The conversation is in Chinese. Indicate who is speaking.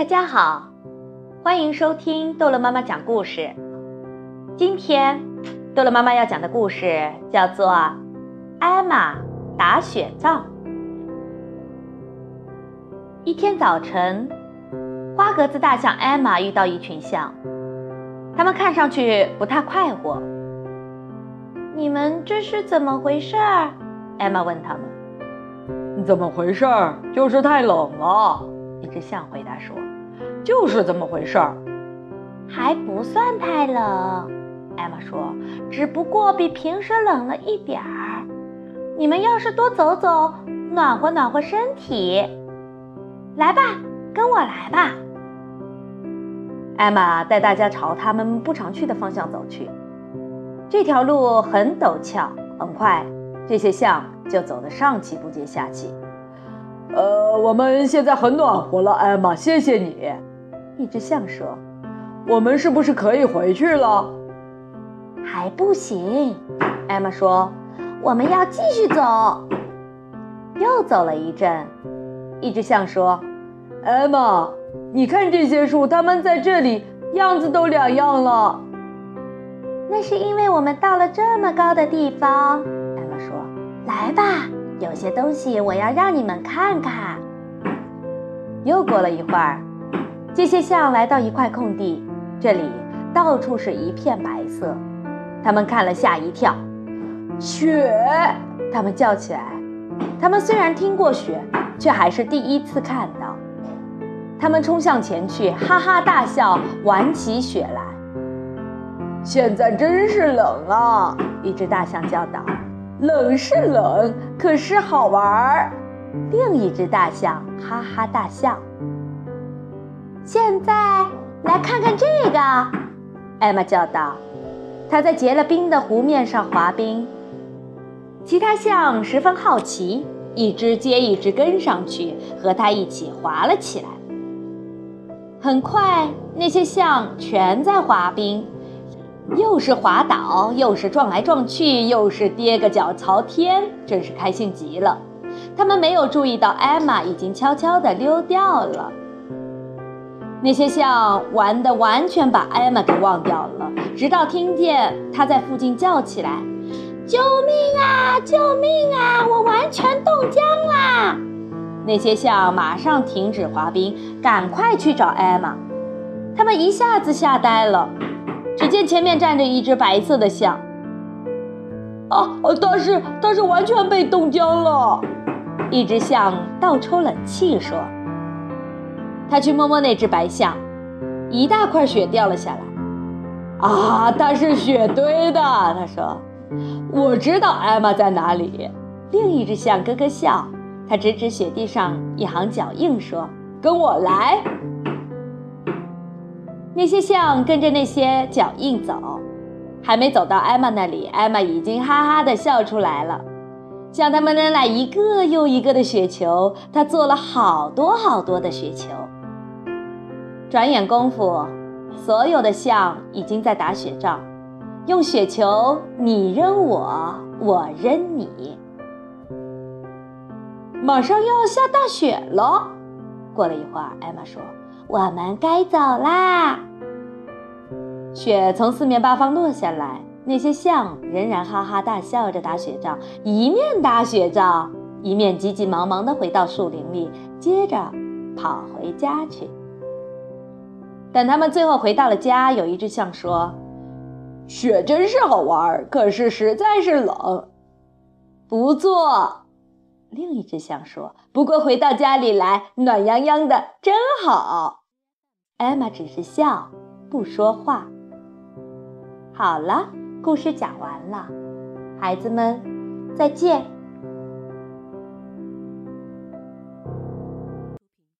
Speaker 1: 大家好，欢迎收听逗乐妈妈讲故事。今天逗乐妈妈要讲的故事叫做《艾玛打雪仗》。一天早晨，花格子大象艾玛遇到一群象，他们看上去不太快活。你们这是怎么回事？艾玛问他们。
Speaker 2: 怎么回事儿？就是太冷了。
Speaker 1: 一只象回答说：“
Speaker 2: 就是这么回事儿，
Speaker 1: 还不算太冷。”艾玛说：“只不过比平时冷了一点儿。你们要是多走走，暖和暖和身体。来吧，跟我来吧。”艾玛带大家朝他们不常去的方向走去。这条路很陡峭，很快，这些象就走得上气不接下气。
Speaker 2: 呃，我们现在很暖和了，艾玛，谢谢你。
Speaker 1: 一只象说：“
Speaker 2: 我们是不是可以回去了？”
Speaker 1: 还不行，艾玛说：“我们要继续走。”又走了一阵，一只象说：“
Speaker 2: 艾玛，你看这些树，它们在这里样子都两样了。”
Speaker 1: 那是因为我们到了这么高的地方。艾玛说：“来吧。”有些东西我要让你们看看。又过了一会儿，这些象来到一块空地，这里到处是一片白色。他们看了吓一跳，雪！他们叫起来。他们虽然听过雪，却还是第一次看到。他们冲向前去，哈哈大笑，玩起雪来。
Speaker 2: 现在真是冷啊！
Speaker 1: 一只大象叫道。
Speaker 2: 冷是冷，可是好玩儿。
Speaker 1: 另一只大象哈哈大笑。现在来看看这个，艾玛叫道。她在结了冰的湖面上滑冰。其他象十分好奇，一只接一只跟上去，和它一起滑了起来。很快，那些象全在滑冰。又是滑倒，又是撞来撞去，又是跌个脚朝天，真是开心极了。他们没有注意到艾玛已经悄悄地溜掉了。那些象玩的完全把艾玛给忘掉了，直到听见她在附近叫起来：“救命啊！救命啊！我完全冻僵啦！”那些象马上停止滑冰，赶快去找艾玛。他们一下子吓呆了。只见前面站着一只白色的象，
Speaker 2: 啊，它是它是完全被冻僵了。
Speaker 1: 一只象倒抽冷气说：“他去摸摸那只白象，一大块雪掉了下来。
Speaker 2: 啊，它是雪堆的。”他说：“我知道艾玛在哪里。”
Speaker 1: 另一只象咯咯笑，他指指雪地上一行脚印说：“跟我来。”那些象跟着那些脚印走，还没走到艾玛那里，艾玛已经哈哈的笑出来了，向他们扔来一个又一个的雪球。他做了好多好多的雪球。转眼功夫，所有的象已经在打雪仗，用雪球你扔我，我扔你。马上要下大雪了。过了一会儿，艾玛说。我们该走啦。雪从四面八方落下来，那些象仍然哈哈大笑着打雪仗，一面打雪仗，一面急急忙忙地回到树林里，接着跑回家去。等他们最后回到了家，有一只象说：“
Speaker 2: 雪真是好玩，可是实在是冷。”
Speaker 1: 不错。另一只象说：“不过回到家里来，暖洋洋的，真好。”艾玛只是笑，不说话。好了，故事讲完了，孩子们，再见。